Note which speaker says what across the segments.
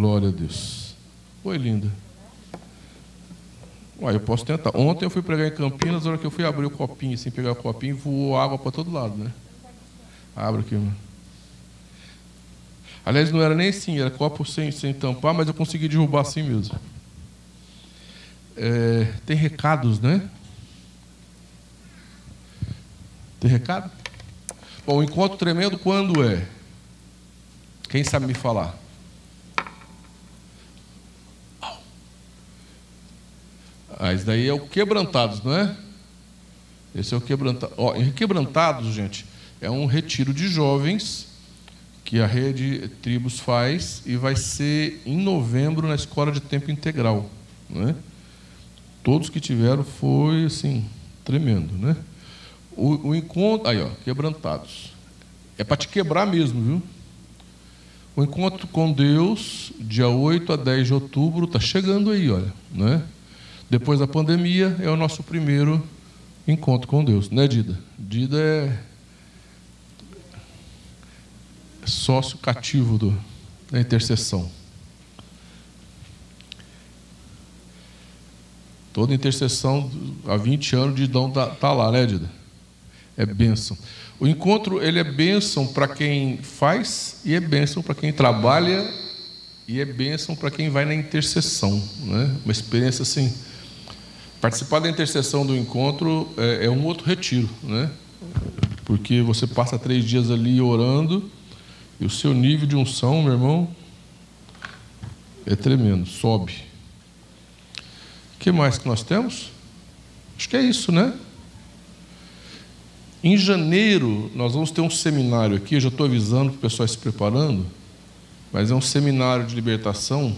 Speaker 1: Glória a Deus. Oi, linda. Uai, eu posso tentar. Ontem eu fui pregar em Campinas, na hora que eu fui abrir o copinho, assim, pegar o copinho, voou água para todo lado, né? Abre aqui, mano. Aliás, não era nem assim, era copo sem, sem tampar, mas eu consegui derrubar assim mesmo. É, tem recados, né? Tem recado? Bom, o encontro tremendo quando é? Quem sabe me falar? Ah, isso daí é o quebrantados, não é? Esse é o quebrantado. Ó, quebrantados, gente, é um retiro de jovens que a rede Tribos faz e vai ser em novembro na escola de tempo integral, né? Todos que tiveram foi assim tremendo, né? O, o encontro, aí ó, quebrantados. É para te quebrar mesmo, viu? O encontro com Deus, dia 8 a 10 de outubro, está chegando aí, olha. Né? Depois da pandemia, é o nosso primeiro encontro com Deus, né, Dida? Dida é sócio cativo do, da intercessão. Toda intercessão há 20 anos de Dão está tá lá, né, Dida? É bênção. O encontro ele é bênção para quem faz e é bênção para quem trabalha e é bênção para quem vai na intercessão, né? Uma experiência assim. Participar da intercessão do encontro é, é um outro retiro, né? Porque você passa três dias ali orando e o seu nível de unção, meu irmão, é tremendo, sobe. O que mais que nós temos? Acho que é isso, né? Em janeiro, nós vamos ter um seminário aqui, eu já estou avisando para o pessoal se preparando, mas é um seminário de libertação,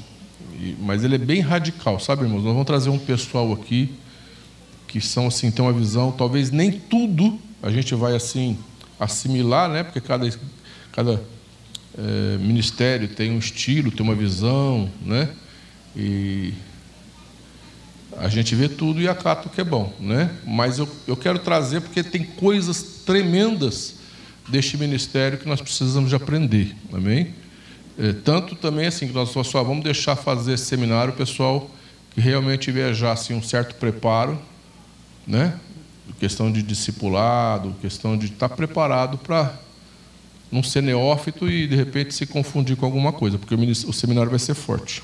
Speaker 1: mas ele é bem radical, sabe, irmãos? Nós vamos trazer um pessoal aqui que são assim, tem uma visão, talvez nem tudo a gente vai assim assimilar, né? Porque cada, cada é, ministério tem um estilo, tem uma visão, né? E a gente vê tudo e acata o que é bom, né? Mas eu, eu quero trazer porque tem coisas tremendas deste ministério que nós precisamos de aprender, amém? É, tanto também assim que nós só vamos deixar fazer esse seminário o pessoal que realmente viajar assim um certo preparo, né? Questão de discipulado, questão de estar preparado para não ser neófito e de repente se confundir com alguma coisa, porque o seminário vai ser forte.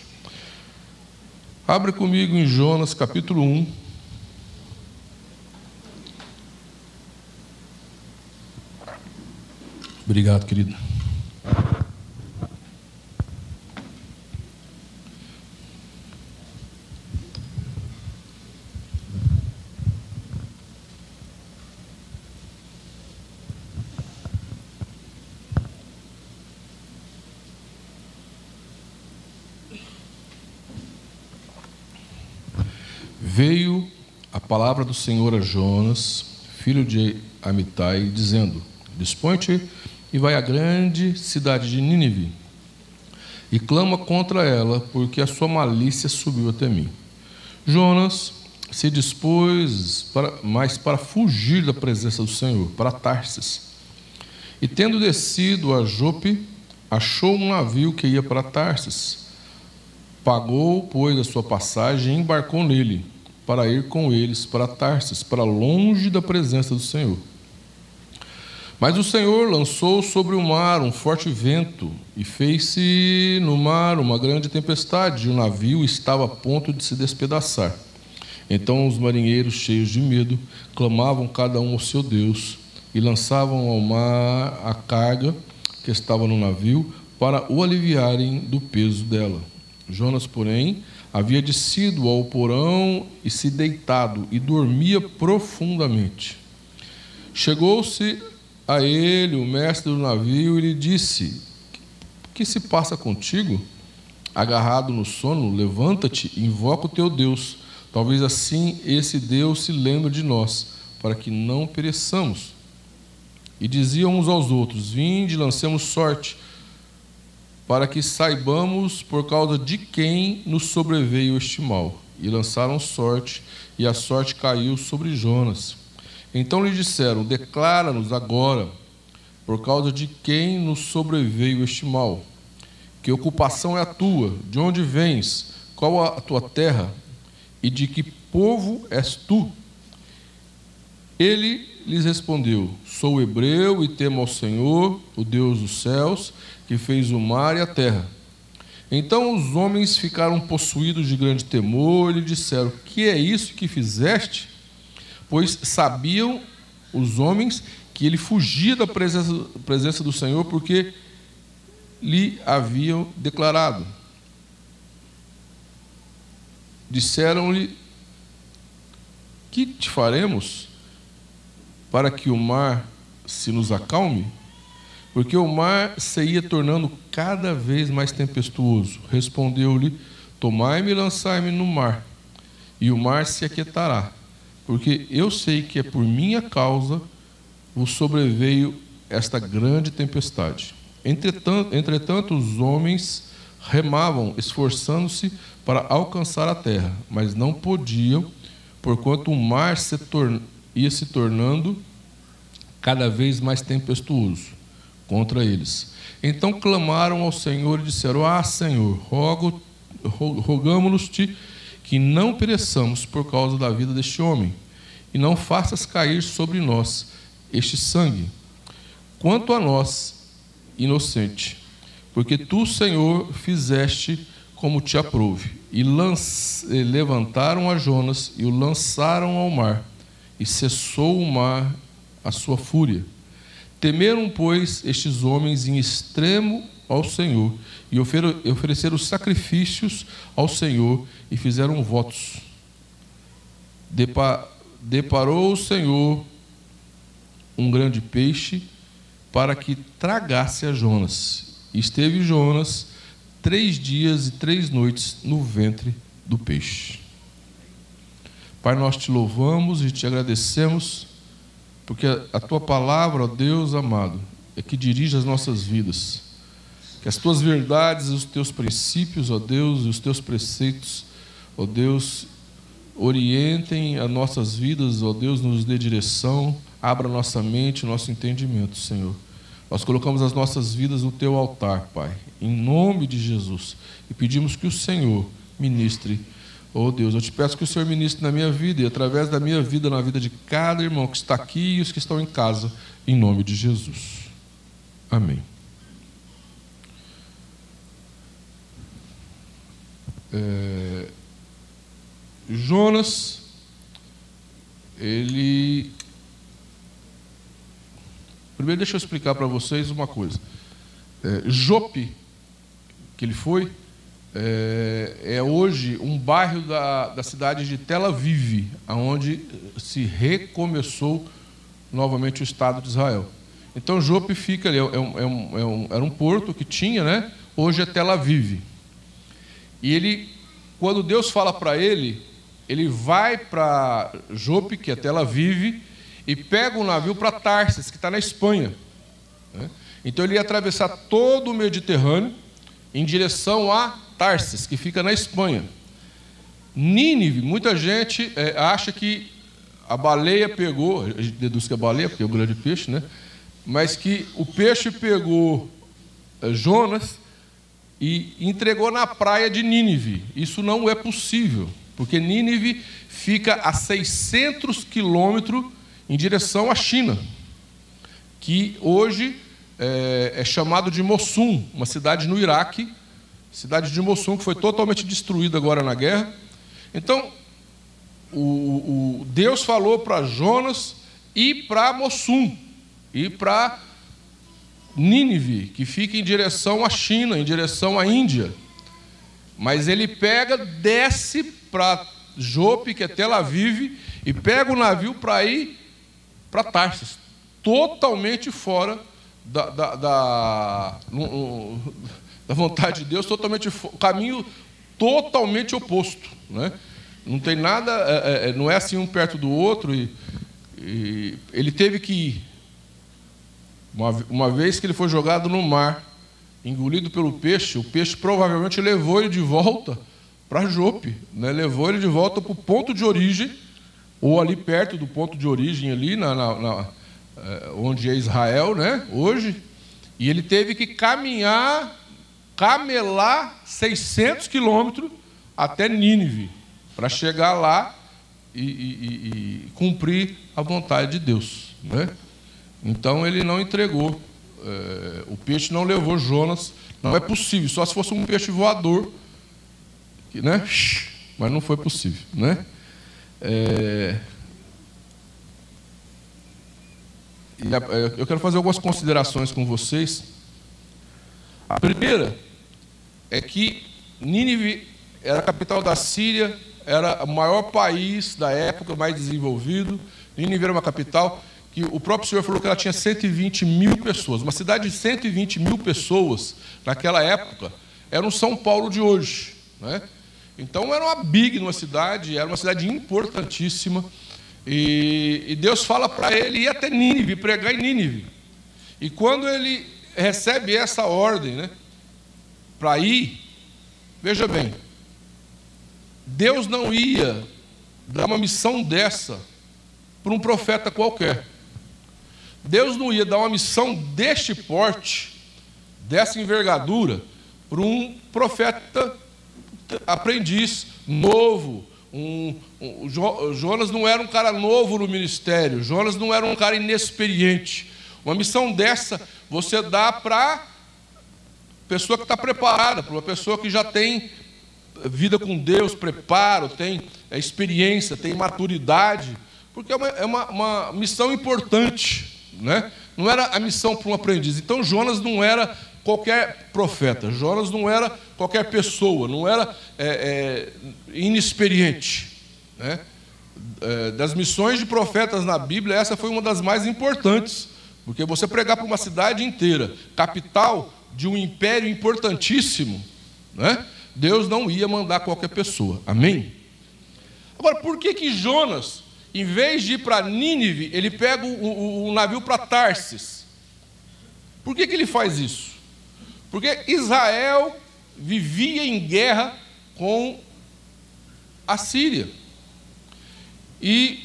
Speaker 1: Abre comigo em Jonas capítulo 1. Obrigado, querido. Veio a palavra do Senhor a Jonas, filho de Amitai, dizendo: Dispõe-te e vai à grande cidade de Nínive e clama contra ela, porque a sua malícia subiu até mim. Jonas se dispôs, para, mas para fugir da presença do Senhor, para Tarsis. E tendo descido a Jope, achou um navio que ia para Tarsis. Pagou, pois, a sua passagem e embarcou nele para ir com eles para Tarsis, para longe da presença do Senhor. Mas o Senhor lançou sobre o mar um forte vento e fez-se no mar uma grande tempestade, e o navio estava a ponto de se despedaçar. Então os marinheiros, cheios de medo, clamavam cada um ao seu Deus e lançavam ao mar a carga que estava no navio para o aliviarem do peso dela. Jonas, porém, havia descido ao porão e se deitado e dormia profundamente. Chegou-se a ele o mestre do navio e lhe disse: que se passa contigo? Agarrado no sono, levanta-te e invoca o teu Deus. Talvez assim esse Deus se lembre de nós, para que não pereçamos. E diziam uns aos outros: Vinde, lancemos sorte para que saibamos por causa de quem nos sobreveio este mal. E lançaram sorte, e a sorte caiu sobre Jonas. Então lhe disseram: Declara-nos agora, por causa de quem nos sobreveio este mal. Que ocupação é a tua? De onde vens? Qual a tua terra? E de que povo és tu? Ele lhes respondeu: Sou hebreu e temo ao Senhor, o Deus dos céus, que fez o mar e a terra. Então os homens ficaram possuídos de grande temor e lhe disseram: Que é isso que fizeste? Pois sabiam os homens que ele fugia da presença, presença do Senhor porque lhe haviam declarado. Disseram-lhe: Que te faremos para que o mar se nos acalme? Porque o mar se ia tornando cada vez mais tempestuoso. Respondeu-lhe: Tomai-me e lançai-me no mar, e o mar se aquietará. Porque eu sei que é por minha causa vos sobreveio esta grande tempestade. Entretanto, entretanto os homens remavam, esforçando-se para alcançar a terra, mas não podiam, porquanto o mar se ia se tornando cada vez mais tempestuoso contra eles. Então clamaram ao Senhor e disseram: Ah, Senhor, rogo, rogamos-te que não pereçamos por causa da vida deste homem, e não faças cair sobre nós este sangue. Quanto a nós, inocente, porque tu, Senhor, fizeste como te aprouve. E levantaram a Jonas e o lançaram ao mar, e cessou o mar a sua fúria. Temeram, pois, estes homens em extremo ao Senhor, e ofereceram sacrifícios ao Senhor, e fizeram votos. Deparou o Senhor um grande peixe para que tragasse a Jonas. Esteve Jonas três dias e três noites no ventre do peixe. Pai, nós te louvamos e te agradecemos, porque a tua palavra, ó Deus amado, é que dirige as nossas vidas. Que as tuas verdades, os teus princípios, ó Deus, e os teus preceitos, ó Deus, orientem as nossas vidas, ó Deus, nos dê direção, abra nossa mente, nosso entendimento, Senhor. Nós colocamos as nossas vidas no teu altar, Pai, em nome de Jesus, e pedimos que o Senhor ministre. Oh Deus, eu te peço que o Senhor ministre na minha vida e através da minha vida, na vida de cada irmão que está aqui e os que estão em casa, em nome de Jesus. Amém. É... Jonas, ele Primeiro, deixa eu explicar para vocês uma coisa. É, Jope, que ele foi, é, é, hoje um bairro da, da cidade de Tel Aviv, onde se recomeçou novamente o Estado de Israel. Então, Jope fica ali, é, é um, é um, é um, era um porto que tinha, né? hoje é Tel Aviv. E ele, quando Deus fala para ele, ele vai para Jope, que é Tel Aviv, e pega um navio para Tarsis, que está na Espanha. Né? Então ele ia atravessar todo o Mediterrâneo em direção a Tarsis, que fica na Espanha. Nínive, muita gente é, acha que a baleia pegou, a gente deduz que é baleia, porque é o grande peixe, né? Mas que o peixe pegou é, Jonas e entregou na praia de Nínive. Isso não é possível, porque Nínive fica a 600 quilômetros em direção à China, que hoje é, é chamado de Mossum, uma cidade no Iraque, cidade de Mossum, que foi totalmente destruída agora na guerra. Então, o, o Deus falou para Jonas ir para Mossum, ir para Nínive, que fica em direção à China, em direção à Índia. Mas ele pega, desce para Jope, que é Tel Aviv, e pega o navio para ir para Tarsis, totalmente fora da, da, da, no, da, vontade de Deus, totalmente caminho totalmente oposto, né? Não tem nada, é, é, é, não é assim um perto do outro e, e ele teve que ir. Uma, uma vez que ele foi jogado no mar, engolido pelo peixe, o peixe provavelmente levou ele de volta para Jope, né? levou ele de volta para o ponto de origem ou ali perto do ponto de origem, ali na, na, na, eh, onde é Israel, né? Hoje, e ele teve que caminhar camelar 600 quilômetros até Nínive, para chegar lá e, e, e, cumprir a vontade de Deus. Né? Então ele não entregou, é, o peixe não levou Jonas, não é possível, só se fosse um peixe voador, né? mas não foi possível. Né? É, eu quero fazer algumas considerações com vocês. A primeira é que Nínive era a capital da Síria, era o maior país da época, mais desenvolvido. Nínive era uma capital que o próprio Senhor falou que ela tinha 120 mil pessoas. Uma cidade de 120 mil pessoas, naquela época, era um São Paulo de hoje. Né? Então era uma big numa cidade, era uma cidade importantíssima. E, e Deus fala para ele ir até Nínive, pregar em Nínive. E quando ele recebe essa ordem, né, para ir, veja bem, Deus não ia dar uma missão dessa para um profeta qualquer. Deus não ia dar uma missão deste porte, dessa envergadura, para um profeta aprendiz novo, um, um, Jonas não era um cara novo no ministério, Jonas não era um cara inexperiente. Uma missão dessa você dá para pessoa que está preparada, para uma pessoa que já tem vida com Deus, preparo, tem é, experiência, tem maturidade, porque é uma, é uma, uma missão importante, né? Não era a missão para um aprendiz. Então Jonas não era qualquer profeta, Jonas não era qualquer pessoa, não era é, é, inexperiente. Né? É, das missões de profetas na Bíblia, essa foi uma das mais importantes, porque você pregar para uma cidade inteira, capital de um império importantíssimo, né? Deus não ia mandar qualquer pessoa. Amém? Agora, por que que Jonas, em vez de ir para Nínive, ele pega o, o, o navio para Tarsis? Por que, que ele faz isso? Porque Israel vivia em guerra com a Síria. E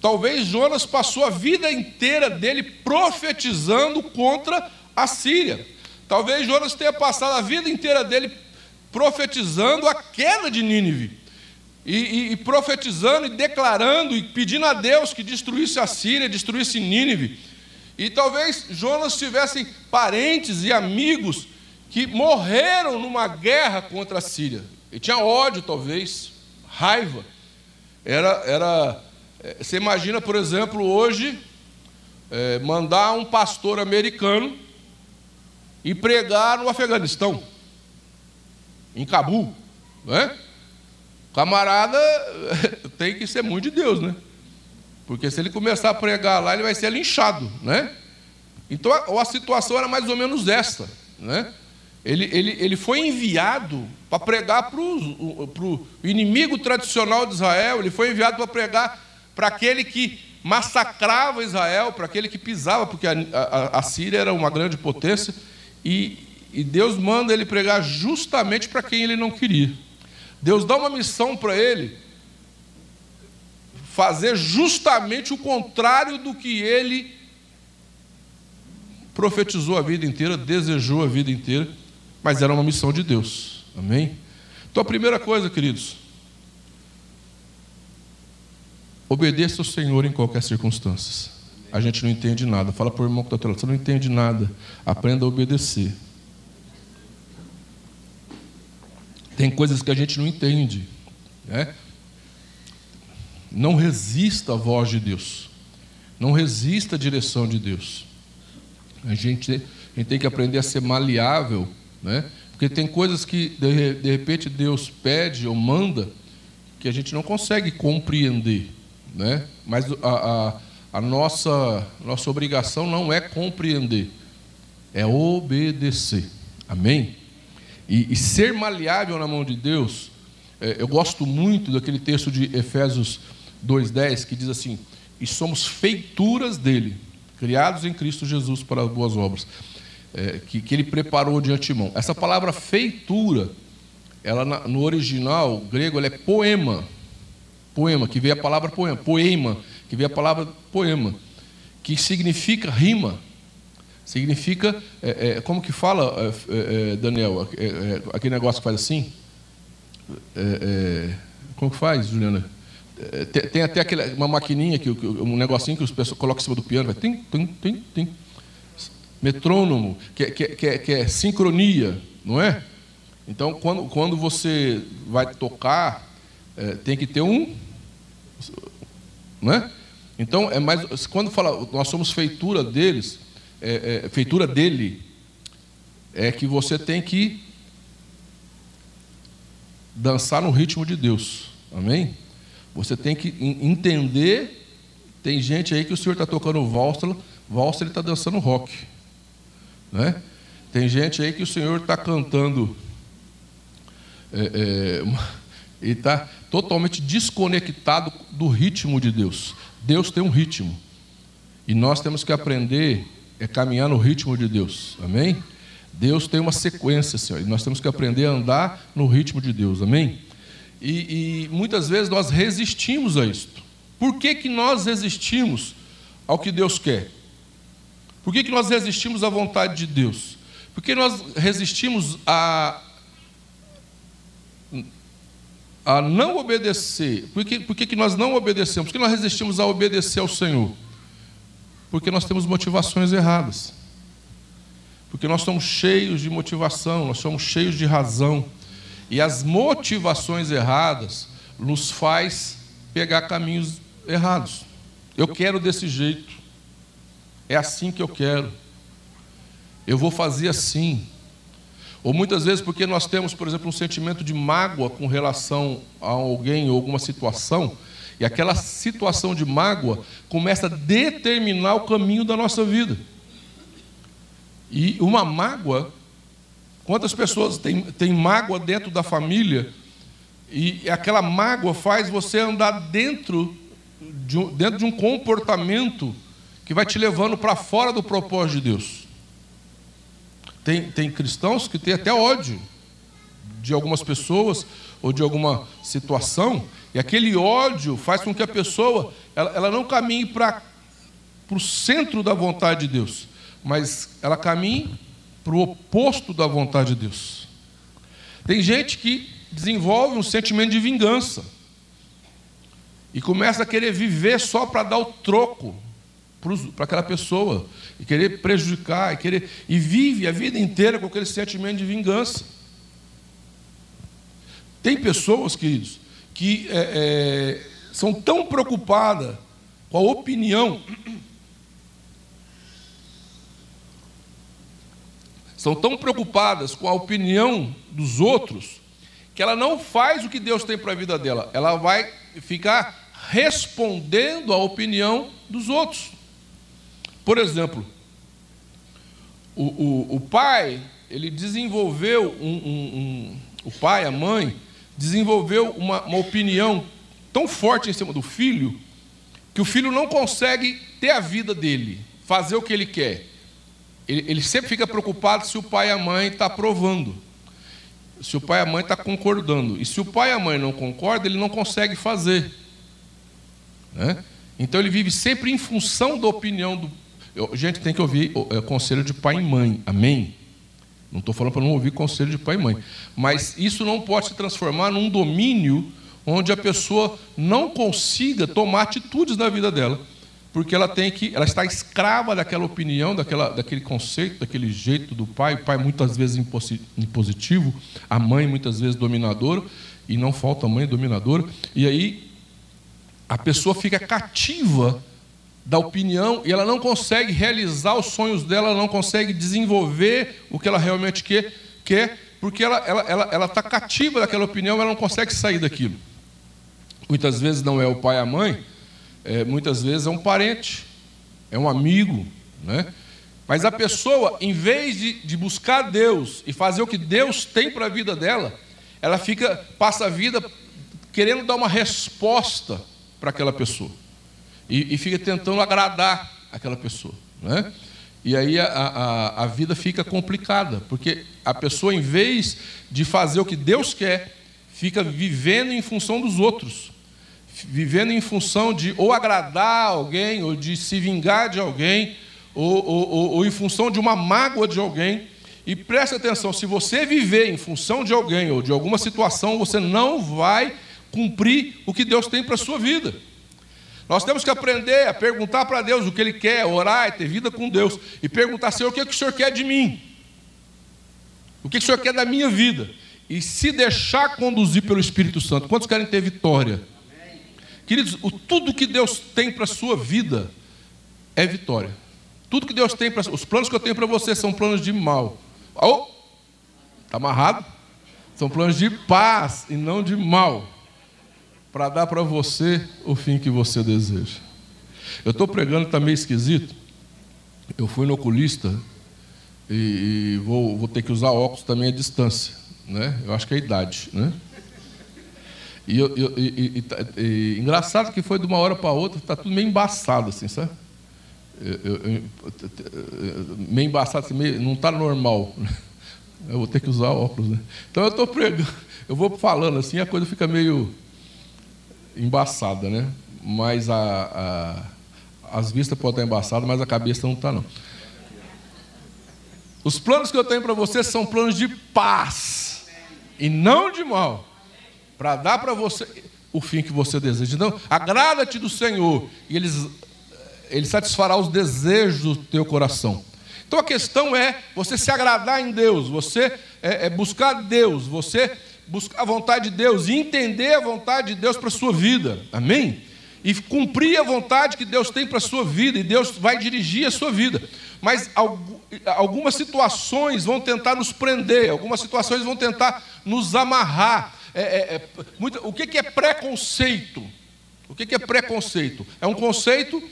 Speaker 1: talvez Jonas passou a vida inteira dele profetizando contra a Síria. Talvez Jonas tenha passado a vida inteira dele profetizando a queda de Nínive. E, e, e, profetizando e declarando e pedindo a Deus que destruísse a Síria, destruísse Nínive. E talvez Jonas tivesse parentes e amigos que morreram numa guerra contra a Síria. Ele tinha ódio, talvez, raiva. Era, era, é, você imagina, por exemplo, hoje, é, mandar um pastor americano e pregar no Afeganistão, em Cabul, né? Camarada tem que ser muito de Deus, né? Porque se ele começar a pregar lá, ele vai ser linchado, né? Então a, a situação era mais ou menos esta, né? Ele, ele, ele foi enviado para pregar para o inimigo tradicional de Israel, ele foi enviado para pregar para aquele que massacrava Israel, para aquele que pisava, porque a, a, a Síria era uma grande potência, e, e Deus manda ele pregar justamente para quem ele não queria. Deus dá uma missão para ele fazer justamente o contrário do que ele profetizou a vida inteira, desejou a vida inteira, mas era uma missão de Deus. Amém? Então a primeira coisa, queridos, obedeça ao Senhor em qualquer circunstância. A gente não entende nada. Fala para o irmão que está atrás, você não entende nada. Aprenda a obedecer. Tem coisas que a gente não entende. Né? Não resista à voz de Deus. Não resista à direção de Deus. A gente, a gente tem que aprender a ser maleável, né? porque tem coisas que de, de repente Deus pede ou manda que a gente não consegue compreender. Né? Mas a, a, a nossa, nossa obrigação não é compreender, é obedecer. Amém? E, e ser maleável na mão de Deus, é, eu gosto muito daquele texto de Efésios 2,10 que diz assim: E somos feituras dele, criados em Cristo Jesus para as boas obras, é, que, que ele preparou de antemão. Essa palavra feitura, ela no original grego, ela é poema. Poema, que veio a palavra poema. Poema, que veio a palavra poema, que significa rima. Significa, é, é, como que fala, é, é Daniel, é, é, aquele negócio que faz assim? como que faz, Juliana? Tem, tem, até aquele, uma maquininha, que, um negocinho que os pessoas colocam em cima do piano, vai tim, tim, tim, tim. Metrônomo, que, que, que, que é sincronia, não é? Então, quando, quando você vai tocar, tem que ter um. Não é? Então, é mais, quando fala, nós somos feitura deles, é, é, feitura dele, é que você tem que dançar no ritmo de Deus. Amém? Você tem que entender. Tem gente aí que o senhor está tocando valsa, valsa ele está dançando rock. Né? Tem gente aí que o senhor está cantando. É, é, e está totalmente desconectado do ritmo de Deus. Deus tem um ritmo. E nós temos que aprender a caminhar no ritmo de Deus. Amém? Deus tem uma sequência, Senhor. E nós temos que aprender a andar no ritmo de Deus. Amém? E, e muitas vezes nós resistimos a isto. Por que, que nós resistimos ao que Deus quer? Por que, que nós resistimos à vontade de Deus? Porque nós resistimos a a não obedecer. Por que, por que, nós não obedecemos? Por que nós resistimos a obedecer ao Senhor? Porque nós temos motivações erradas. Porque nós somos cheios de motivação, nós somos cheios de razão. E as motivações erradas nos faz pegar caminhos errados. Eu quero desse jeito. É assim que eu quero. Eu vou fazer assim. Ou muitas vezes porque nós temos, por exemplo, um sentimento de mágoa com relação a alguém ou alguma situação, e aquela situação de mágoa começa a determinar o caminho da nossa vida. E uma mágoa, quantas pessoas têm, têm mágoa dentro da família, e aquela mágoa faz você andar dentro de um, dentro de um comportamento que vai te levando para fora do propósito de Deus. Tem, tem cristãos que têm até ódio de algumas pessoas ou de alguma situação, e aquele ódio faz com que a pessoa ela, ela não caminhe para o centro da vontade de Deus, mas ela caminhe para o oposto da vontade de Deus. Tem gente que desenvolve um sentimento de vingança e começa a querer viver só para dar o troco para aquela pessoa e querer prejudicar e querer e vive a vida inteira com aquele sentimento de vingança. Tem pessoas, queridos, que é, é, são tão preocupadas com a opinião, são tão preocupadas com a opinião dos outros, que ela não faz o que Deus tem para a vida dela, ela vai ficar respondendo à opinião dos outros. Por exemplo, o, o, o pai, ele desenvolveu um, um, um, o pai, a mãe, desenvolveu uma, uma opinião tão forte em cima do filho que o filho não consegue ter a vida dele, fazer o que ele quer. Ele, ele sempre fica preocupado se o pai e a mãe estão tá aprovando, se o pai e a mãe estão tá concordando. E se o pai e a mãe não concordam, ele não consegue fazer. Né? Então ele vive sempre em função da opinião do, eu, gente tem que ouvir é, conselho de pai e mãe, amém? Não estou falando para não ouvir conselho de pai e mãe. Mas isso não pode se transformar num domínio onde a pessoa não consiga tomar atitudes na vida dela, porque ela tem que, ela está escrava daquela opinião, daquela, daquele conceito, daquele jeito do pai. O pai muitas vezes impositivo, a mãe muitas vezes dominadora, e não falta mãe dominadora. E aí a pessoa fica cativa da opinião e ela não consegue realizar os sonhos dela, ela não consegue desenvolver o que ela realmente quer, quer porque ela está ela, ela, ela tá cativa daquela opinião, ela não consegue sair daquilo. Muitas vezes não é o pai e a mãe, é, muitas vezes é um parente, é um amigo, né? Mas a pessoa, em vez de, de buscar Deus e fazer o que Deus tem para a vida dela, ela fica passa a vida querendo dar uma resposta para aquela pessoa e, e fica tentando agradar aquela pessoa. Né? E aí a, a, a vida fica complicada, porque a pessoa, em vez de fazer o que Deus quer, fica vivendo em função dos outros, vivendo em função de ou agradar alguém, ou de se vingar de alguém, ou, ou, ou em função de uma mágoa de alguém. E preste atenção: se você viver em função de alguém ou de alguma situação, você não vai cumprir o que Deus tem para a sua vida. Nós temos que aprender a perguntar para Deus o que Ele quer, orar e ter vida com Deus. E perguntar, Senhor, o que, é que o Senhor quer de mim? O que, é que o Senhor quer da minha vida? E se deixar conduzir pelo Espírito Santo. Quantos querem ter vitória? Queridos, o, tudo que Deus tem para a sua vida é vitória. Tudo que Deus tem para. Os planos que eu tenho para você são planos de mal. Oh, está amarrado? São planos de paz e não de mal para dar para você o fim que você deseja. Eu estou pregando, está meio esquisito. Eu fui no oculista e, e vou, vou, ter que usar óculos também à distância. Né? Eu acho que é a idade. Né? E, eu, eu, e, e, e, engraçado que foi de uma hora para outra, está tudo meio embaçado, assim, sabe? Meio embaçado, assim, meio, não está normal. Eu vou ter que usar óculos. Né? Então eu estou pregando, eu vou falando assim, a coisa fica meio embaçada, né? Mas a, a, as vistas podem estar embaçadas, mas a cabeça não está, não. Os planos que eu tenho para você são planos de paz e não de mal, para dar para você o fim que você deseja. Então, agrada-te do Senhor e ele, satisfará os desejos do teu coração. Então a questão é você se agradar em Deus, você é, é buscar Deus, você buscar a vontade de Deus e entender a vontade de Deus para a sua vida. Amém? E cumprir a vontade que Deus tem para a sua vida, e Deus vai dirigir a sua vida. Mas algumas situações vão tentar nos prender, algumas situações vão tentar nos amarrar. É, é, é, muito, o que, que é preconceito? O que, que é preconceito? É um conceito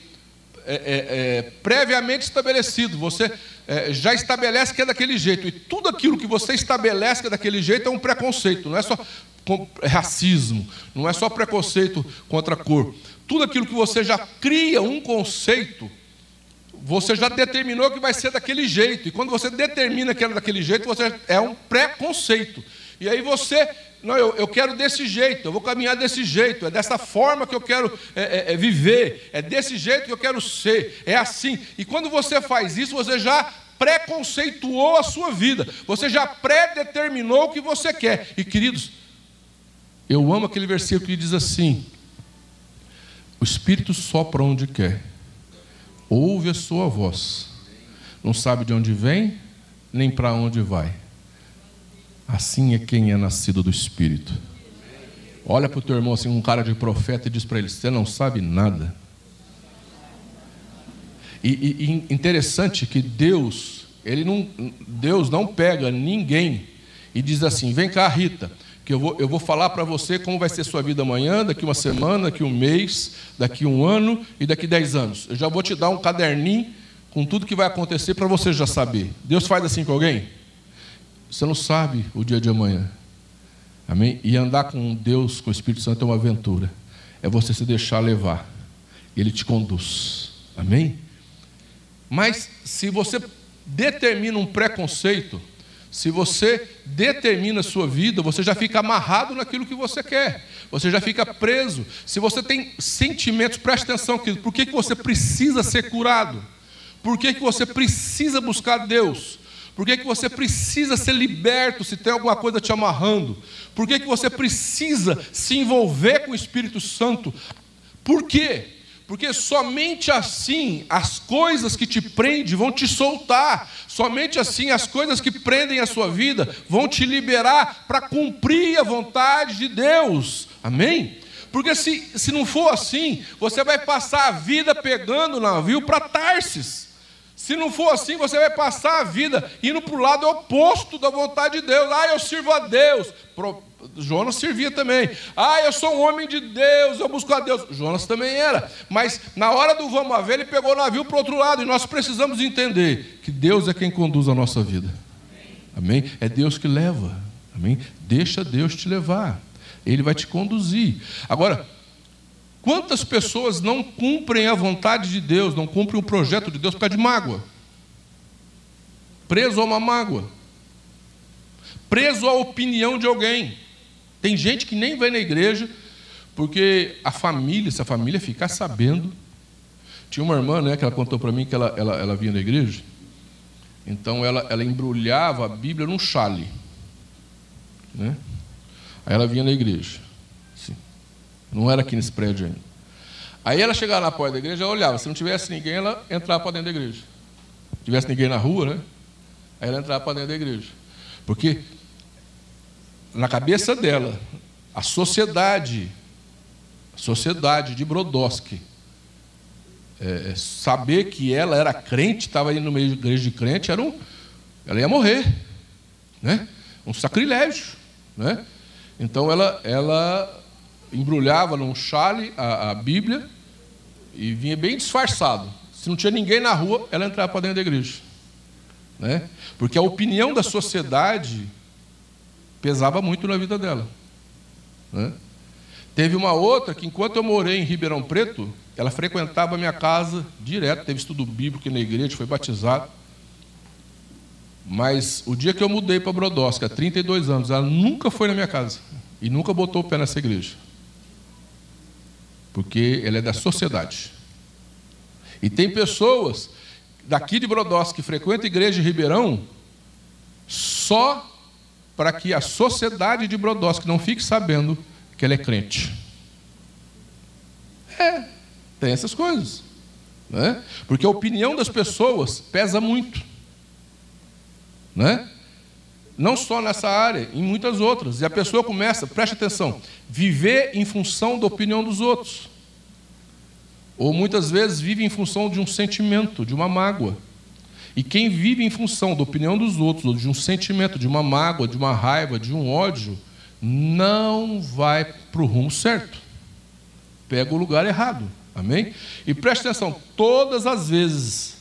Speaker 1: é, é, é, previamente estabelecido. Você é, já estabelece que é daquele jeito. E tudo aquilo que você estabelece que é daquele jeito é um preconceito. Não é só racismo, não é só preconceito contra a cor. Tudo aquilo que você já cria um conceito, você já determinou que vai ser daquele jeito. E quando você determina que é daquele jeito, você é um preconceito. E aí você não, eu, eu quero desse jeito, eu vou caminhar desse jeito, é dessa forma que eu quero é, é, é, viver, é desse jeito que eu quero ser, é assim. E quando você faz isso, você já preconceituou a sua vida, você já predeterminou o que você quer. E queridos, eu amo aquele versículo que diz assim: O Espírito sopra onde quer, ouve a sua voz, não sabe de onde vem, nem para onde vai Assim é quem é nascido do Espírito. Olha para o teu irmão assim, um cara de profeta, e diz para ele: Você não sabe nada. E, e, interessante que Deus, ele não, Deus não pega ninguém e diz assim: Vem cá, Rita, que eu vou, eu vou falar para você como vai ser sua vida amanhã, daqui uma semana, daqui um mês, daqui um ano e daqui dez anos. Eu já vou te dar um caderninho com tudo que vai acontecer para você já saber. Deus faz assim com alguém? Você não sabe o dia de amanhã. Amém? E andar com Deus, com o Espírito Santo, é uma aventura. É você se deixar levar. Ele te conduz. Amém? Mas se você determina um preconceito, se você determina a sua vida, você já fica amarrado naquilo que você quer. Você já fica preso. Se você tem sentimentos, preste atenção, querido, por que, que você precisa ser curado? Por que, que você precisa buscar Deus? Por que, que você precisa ser liberto se tem alguma coisa te amarrando? Por que, que você precisa se envolver com o Espírito Santo? Por quê? Porque somente assim as coisas que te prendem vão te soltar, somente assim as coisas que prendem a sua vida vão te liberar para cumprir a vontade de Deus. Amém? Porque se, se não for assim, você vai passar a vida pegando o navio para Tarsis. Se não for assim, você vai passar a vida indo para o lado oposto da vontade de Deus. Ah, eu sirvo a Deus. Jonas servia também. Ah, eu sou um homem de Deus, eu busco a Deus. Jonas também era. Mas na hora do vamos a ver, ele pegou o navio para o outro lado. E nós precisamos entender que Deus é quem conduz a nossa vida. Amém? É Deus que leva. Amém? Deixa Deus te levar. Ele vai te conduzir. Agora, Quantas pessoas não cumprem a vontade de Deus, não cumprem o projeto de Deus por causa de mágoa? Preso a uma mágoa. Preso à opinião de alguém. Tem gente que nem vai na igreja, porque a família, se a família ficar sabendo, Tinha uma irmã, né, que ela contou para mim que ela, ela, ela vinha na igreja, então ela, ela embrulhava a Bíblia num chale. Né? Aí ela vinha na igreja. Não era aqui nesse prédio ainda. Aí ela chegava na porta da igreja, ela olhava. Se não tivesse ninguém, ela entrava para dentro da igreja. Se tivesse ninguém na rua, né? Aí ela entrava para dentro da igreja. Porque na cabeça dela, a sociedade, a sociedade de Brodowski, é, é, saber que ela era crente, estava aí no meio de igreja de crente, era um, ela ia morrer, né? Um sacrilégio, né? Então ela, ela embrulhava num chale a, a Bíblia e vinha bem disfarçado. Se não tinha ninguém na rua, ela entrava para dentro da igreja, né? Porque a opinião da sociedade pesava muito na vida dela, né? Teve uma outra que, enquanto eu morei em Ribeirão Preto, ela frequentava a minha casa direto, teve estudo bíblico na igreja, foi batizado. Mas o dia que eu mudei para Brodowski, há 32 anos, ela nunca foi na minha casa e nunca botou o pé nessa igreja. Porque ela é da sociedade. E tem pessoas daqui de Brodowski que frequentam a igreja de Ribeirão só para que a sociedade de Brodowski não fique sabendo que ela é crente. É, tem essas coisas. Né? Porque a opinião das pessoas pesa muito. Né? Não só nessa área, em muitas outras. E a pessoa começa, preste atenção, viver em função da opinião dos outros. Ou muitas vezes vive em função de um sentimento, de uma mágoa. E quem vive em função da opinião dos outros, ou de um sentimento, de uma mágoa, de uma raiva, de um ódio, não vai para o rumo certo. Pega o lugar errado. Amém? E preste atenção: todas as vezes,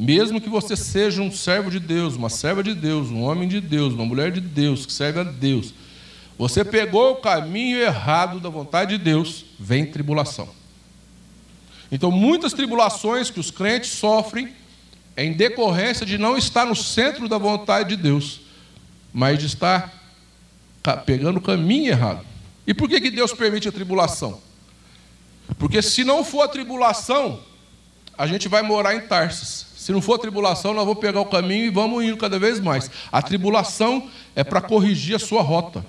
Speaker 1: mesmo que você seja um servo de Deus, uma serva de Deus, um homem de Deus, uma mulher de Deus, que serve a Deus, você pegou o caminho errado da vontade de Deus, vem tribulação. Então, muitas tribulações que os crentes sofrem é em decorrência de não estar no centro da vontade de Deus, mas de estar pegando o caminho errado. E por que, que Deus permite a tribulação? Porque se não for a tribulação, a gente vai morar em Tarsis. Se não for tribulação, nós vamos pegar o caminho e vamos indo cada vez mais. A tribulação é para corrigir a sua rota.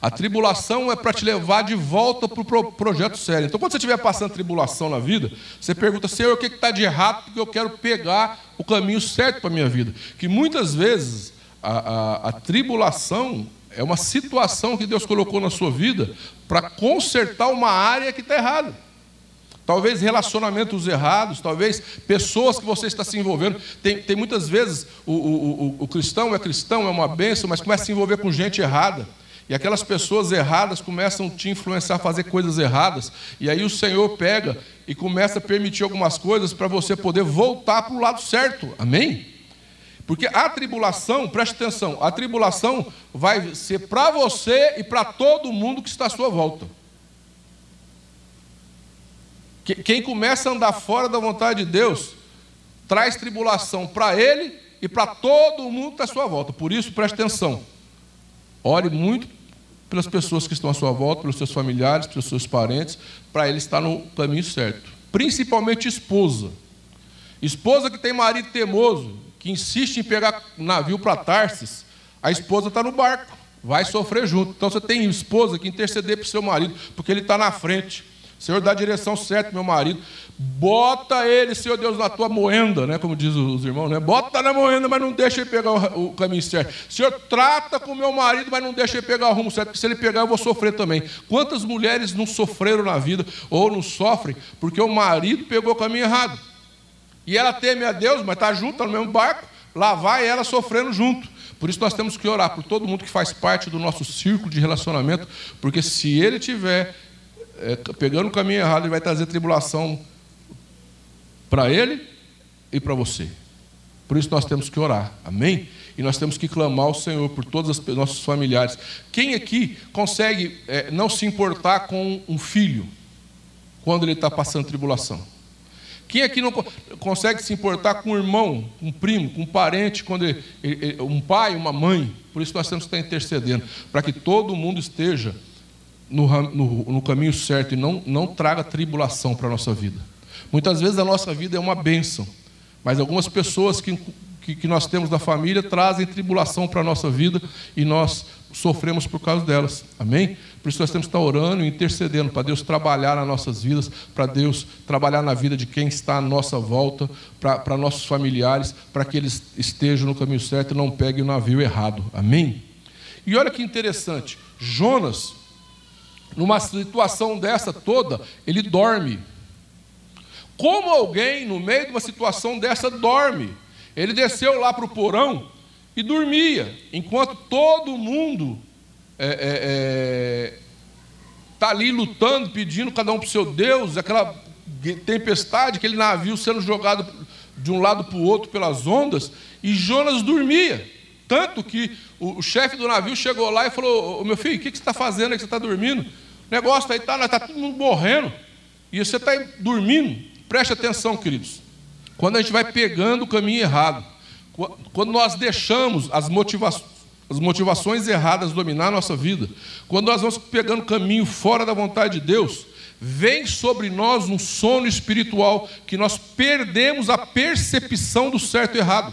Speaker 1: A tribulação é para te levar de volta para o pro projeto sério. Então, quando você estiver passando tribulação na vida, você pergunta, Senhor, o que está de errado? Porque eu quero pegar o caminho certo para a minha vida. Que muitas vezes a, a, a tribulação é uma situação que Deus colocou na sua vida para consertar uma área que está errada. Talvez relacionamentos errados, talvez pessoas que você está se envolvendo. Tem, tem muitas vezes o, o, o, o cristão é cristão, é uma bênção, mas começa a se envolver com gente errada. E aquelas pessoas erradas começam a te influenciar a fazer coisas erradas. E aí o Senhor pega e começa a permitir algumas coisas para você poder voltar para o lado certo. Amém? Porque a tribulação, preste atenção, a tribulação vai ser para você e para todo mundo que está à sua volta. Quem começa a andar fora da vontade de Deus, traz tribulação para ele e para todo mundo está à sua volta. Por isso, preste atenção. Ore muito pelas pessoas que estão à sua volta, pelos seus familiares, pelos seus parentes, para ele estar no caminho certo. Principalmente esposa. Esposa que tem marido teimoso, que insiste em pegar navio para Tarsis, a esposa está no barco, vai sofrer junto. Então você tem esposa que interceder para o seu marido, porque ele está na frente. Senhor, dá a direção certa, meu marido. Bota ele, Senhor Deus, na tua moenda, né? Como diz os irmãos, né? Bota na moenda, mas não deixa ele pegar o, caminho certo. Senhor, trata com meu marido, mas não deixa ele pegar o rumo certo, porque se ele pegar, eu vou sofrer também. Quantas mulheres não sofreram na vida, ou não sofrem, porque o marido pegou o caminho errado? E ela teme a Deus, mas está junto, está no mesmo barco. Lá vai ela sofrendo junto. Por isso nós temos que orar por todo mundo que faz parte do nosso círculo de relacionamento, porque se ele tiver é, pegando o caminho errado, ele vai trazer tribulação para ele e para você. Por isso nós temos que orar, amém? E nós temos que clamar ao Senhor por todos os nossos familiares. Quem aqui consegue é, não se importar com um filho quando ele está passando tribulação? Quem aqui não consegue se importar com um irmão, com um primo, com um parente, quando ele, ele, um pai, uma mãe? Por isso nós temos que estar intercedendo, para que todo mundo esteja no, no, no caminho certo e não, não traga tribulação para a nossa vida. Muitas vezes a nossa vida é uma bênção, mas algumas pessoas que, que, que nós temos da família trazem tribulação para a nossa vida e nós sofremos por causa delas. Amém? Por isso nós temos que estar orando e intercedendo para Deus trabalhar nas nossas vidas, para Deus trabalhar na vida de quem está à nossa volta, para, para nossos familiares, para que eles estejam no caminho certo e não peguem o navio errado. Amém? E olha que interessante, Jonas, numa situação dessa toda, ele dorme. Como alguém, no meio de uma situação dessa, dorme? Ele desceu lá para o porão e dormia, enquanto todo mundo está é, é, é, tá ali lutando, pedindo cada um para o seu Deus, aquela tempestade, aquele navio sendo jogado de um lado para o outro pelas ondas, e Jonas dormia. Tanto que o, o chefe do navio chegou lá e falou: Meu filho, o que, que você está fazendo aí que você está dormindo? Negócio aí está, está todo mundo morrendo, e você está dormindo. Preste atenção, queridos. Quando a gente vai pegando o caminho errado, quando nós deixamos as motivações, as motivações erradas dominar a nossa vida, quando nós vamos pegando caminho fora da vontade de Deus, vem sobre nós um sono espiritual que nós perdemos a percepção do certo e errado.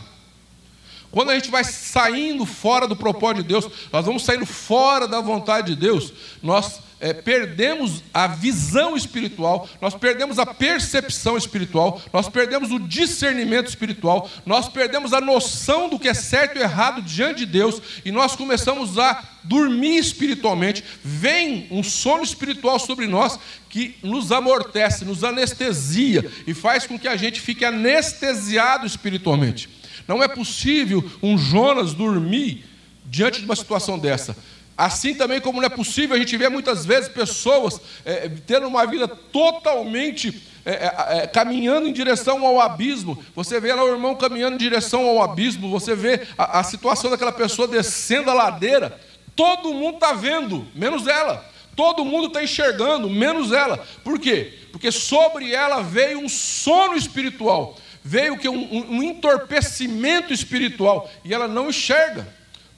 Speaker 1: Quando a gente vai saindo fora do propósito de Deus, nós vamos saindo fora da vontade de Deus, nós é, perdemos a visão espiritual, nós perdemos a percepção espiritual, nós perdemos o discernimento espiritual, nós perdemos a noção do que é certo e errado diante de Deus e nós começamos a dormir espiritualmente. Vem um sono espiritual sobre nós que nos amortece, nos anestesia e faz com que a gente fique anestesiado espiritualmente. Não é possível um Jonas dormir diante de uma situação dessa. Assim também como não é possível a gente ver muitas vezes pessoas é, tendo uma vida totalmente é, é, é, caminhando em direção ao abismo. Você vê lá o irmão caminhando em direção ao abismo, você vê a, a situação daquela pessoa descendo a ladeira. Todo mundo está vendo, menos ela. Todo mundo está enxergando, menos ela. Por quê? Porque sobre ela veio um sono espiritual, veio que um, um entorpecimento espiritual e ela não enxerga.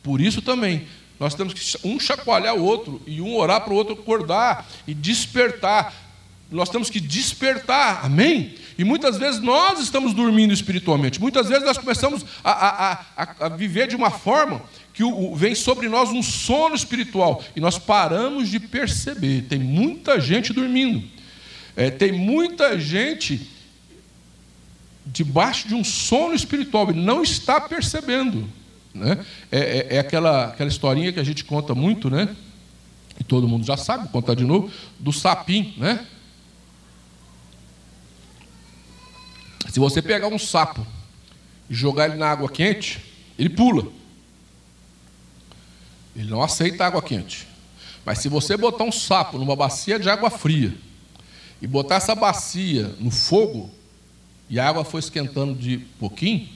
Speaker 1: Por isso também nós temos que um chacoalhar o outro e um orar para o outro acordar e despertar. Nós temos que despertar, amém? E muitas vezes nós estamos dormindo espiritualmente. Muitas vezes nós começamos a, a, a, a viver de uma forma que o, o, vem sobre nós um sono espiritual e nós paramos de perceber. Tem muita gente dormindo, é, tem muita gente debaixo de um sono espiritual e não está percebendo. Né? É, é, é, aquela, aquela historinha que a gente conta muito, né? E todo mundo já sabe, vou contar de novo, do sapim, né? Se você pegar um sapo e jogar ele na água quente, ele pula. Ele não aceita água quente. Mas se você botar um sapo numa bacia de água fria e botar essa bacia no fogo e a água for esquentando de pouquinho,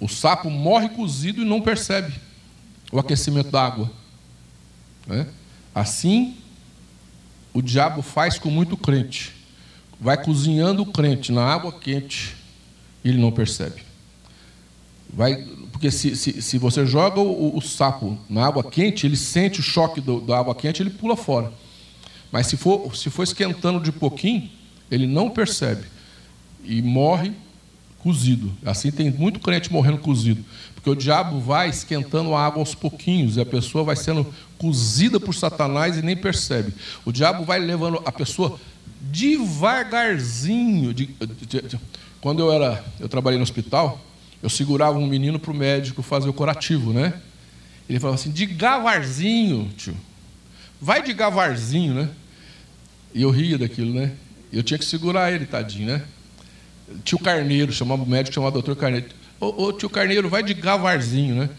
Speaker 1: o sapo morre cozido e não percebe o aquecimento da água. Né? Assim, o diabo faz com muito crente. Vai cozinhando o crente na água quente e ele não percebe. Vai, porque se, se, se você joga o, o, sapo na água quente, ele sente o choque do, da água quente, ele pula fora. Mas se for, se for esquentando de pouquinho, ele não percebe e morre cozido. Assim tem muito crente morrendo cozido. Porque o diabo vai esquentando a água aos pouquinhos e a pessoa vai sendo cozida por Satanás e nem percebe. O diabo vai levando a pessoa devagarzinho. De, de, de, quando eu era, eu trabalhei no hospital, eu segurava um menino para o médico fazer o curativo, né? Ele falava assim, de gavarzinho, tio. Vai de gavarzinho, né? E eu ria daquilo, né? Eu tinha que segurar ele, tadinho, né? Tio Carneiro, chamava o médico, chamava doutor Carneiro. Ô, ô, tio Carneiro, vai de gavarzinho, né?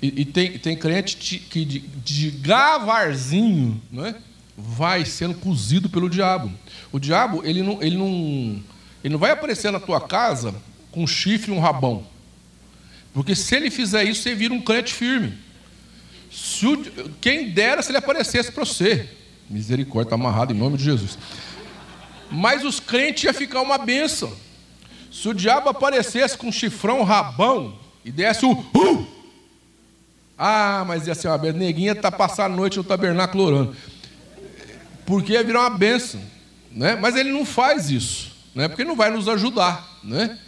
Speaker 1: E, e tem, tem crente que de, de gavarzinho né, vai sendo cozido pelo diabo. O diabo, ele não, ele, não, ele não vai aparecer na tua casa com um chifre e um rabão. Porque se ele fizer isso, você vira um crente firme. O, quem dera se ele aparecesse para você. Misericórdia, está amarrado em nome de Jesus. Mas os crentes iam ficar uma bênção. Se o diabo aparecesse com um chifrão rabão e desse o. Uh! Ah, mas ia ser uma benção. Neguinha está passando a noite no tabernáculo orando. Porque ia virar uma benção. né? mas ele não faz isso, né? porque ele não vai nos ajudar. Né?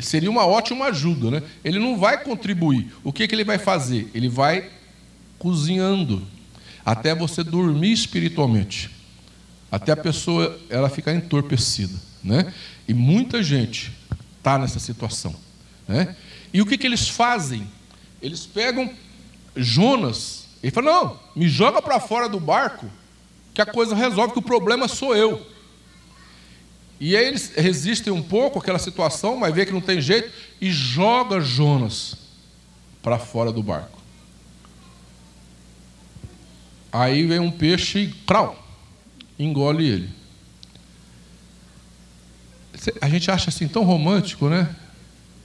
Speaker 1: Seria uma ótima ajuda. Né? Ele não vai contribuir. O que, que ele vai fazer? Ele vai cozinhando até você dormir espiritualmente, até a pessoa ela ficar entorpecida. Né? E muita gente está nessa situação. Né? E o que, que eles fazem? Eles pegam Jonas e falam: Não, me joga para fora do barco, que a coisa resolve, que o problema sou eu. E aí eles resistem um pouco àquela situação, mas vê que não tem jeito, e joga Jonas para fora do barco. Aí vem um peixe e crau, engole ele. A gente acha assim tão romântico, né?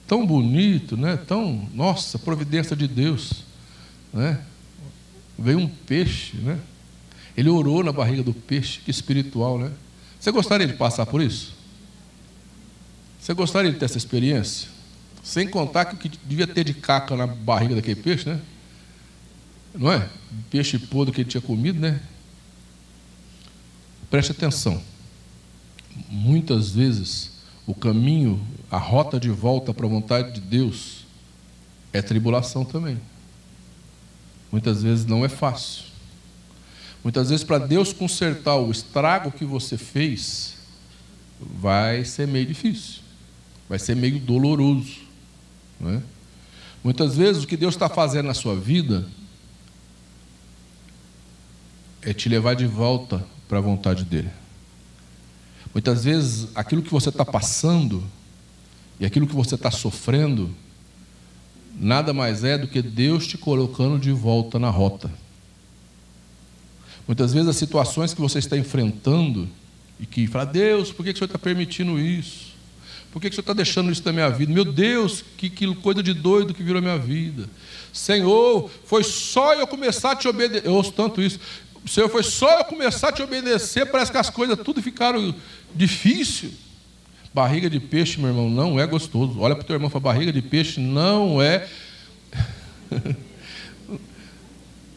Speaker 1: Tão bonito, né? Tão, nossa, providência de Deus, né? Veio um peixe, né? Ele orou na barriga do peixe, que espiritual, né? Você gostaria de passar por isso? Você gostaria de ter essa experiência? Sem contar que o que devia ter de caca na barriga daquele peixe, né? Não é? Peixe podre que ele tinha comido, né? Preste atenção. Muitas vezes o caminho, a rota de volta para a vontade de Deus é tribulação também. Muitas vezes não é fácil. Muitas vezes, para Deus consertar o estrago que você fez, vai ser meio difícil, vai ser meio doloroso. Não é? Muitas vezes, o que Deus está fazendo na sua vida é te levar de volta para a vontade dEle. Muitas vezes, aquilo que você está passando e aquilo que você está sofrendo, nada mais é do que Deus te colocando de volta na rota. Muitas vezes as situações que você está enfrentando e que fala, Deus, por que o Senhor está permitindo isso? Por que o Senhor está deixando isso na minha vida? Meu Deus, que, que coisa de doido que virou a minha vida. Senhor, foi só eu começar a te obedecer. Eu ouço tanto isso. Senhor, foi só eu começar a te obedecer, parece que as coisas tudo ficaram difíceis. Barriga de peixe, meu irmão, não é gostoso. Olha para o teu irmão e fala: barriga de peixe não é.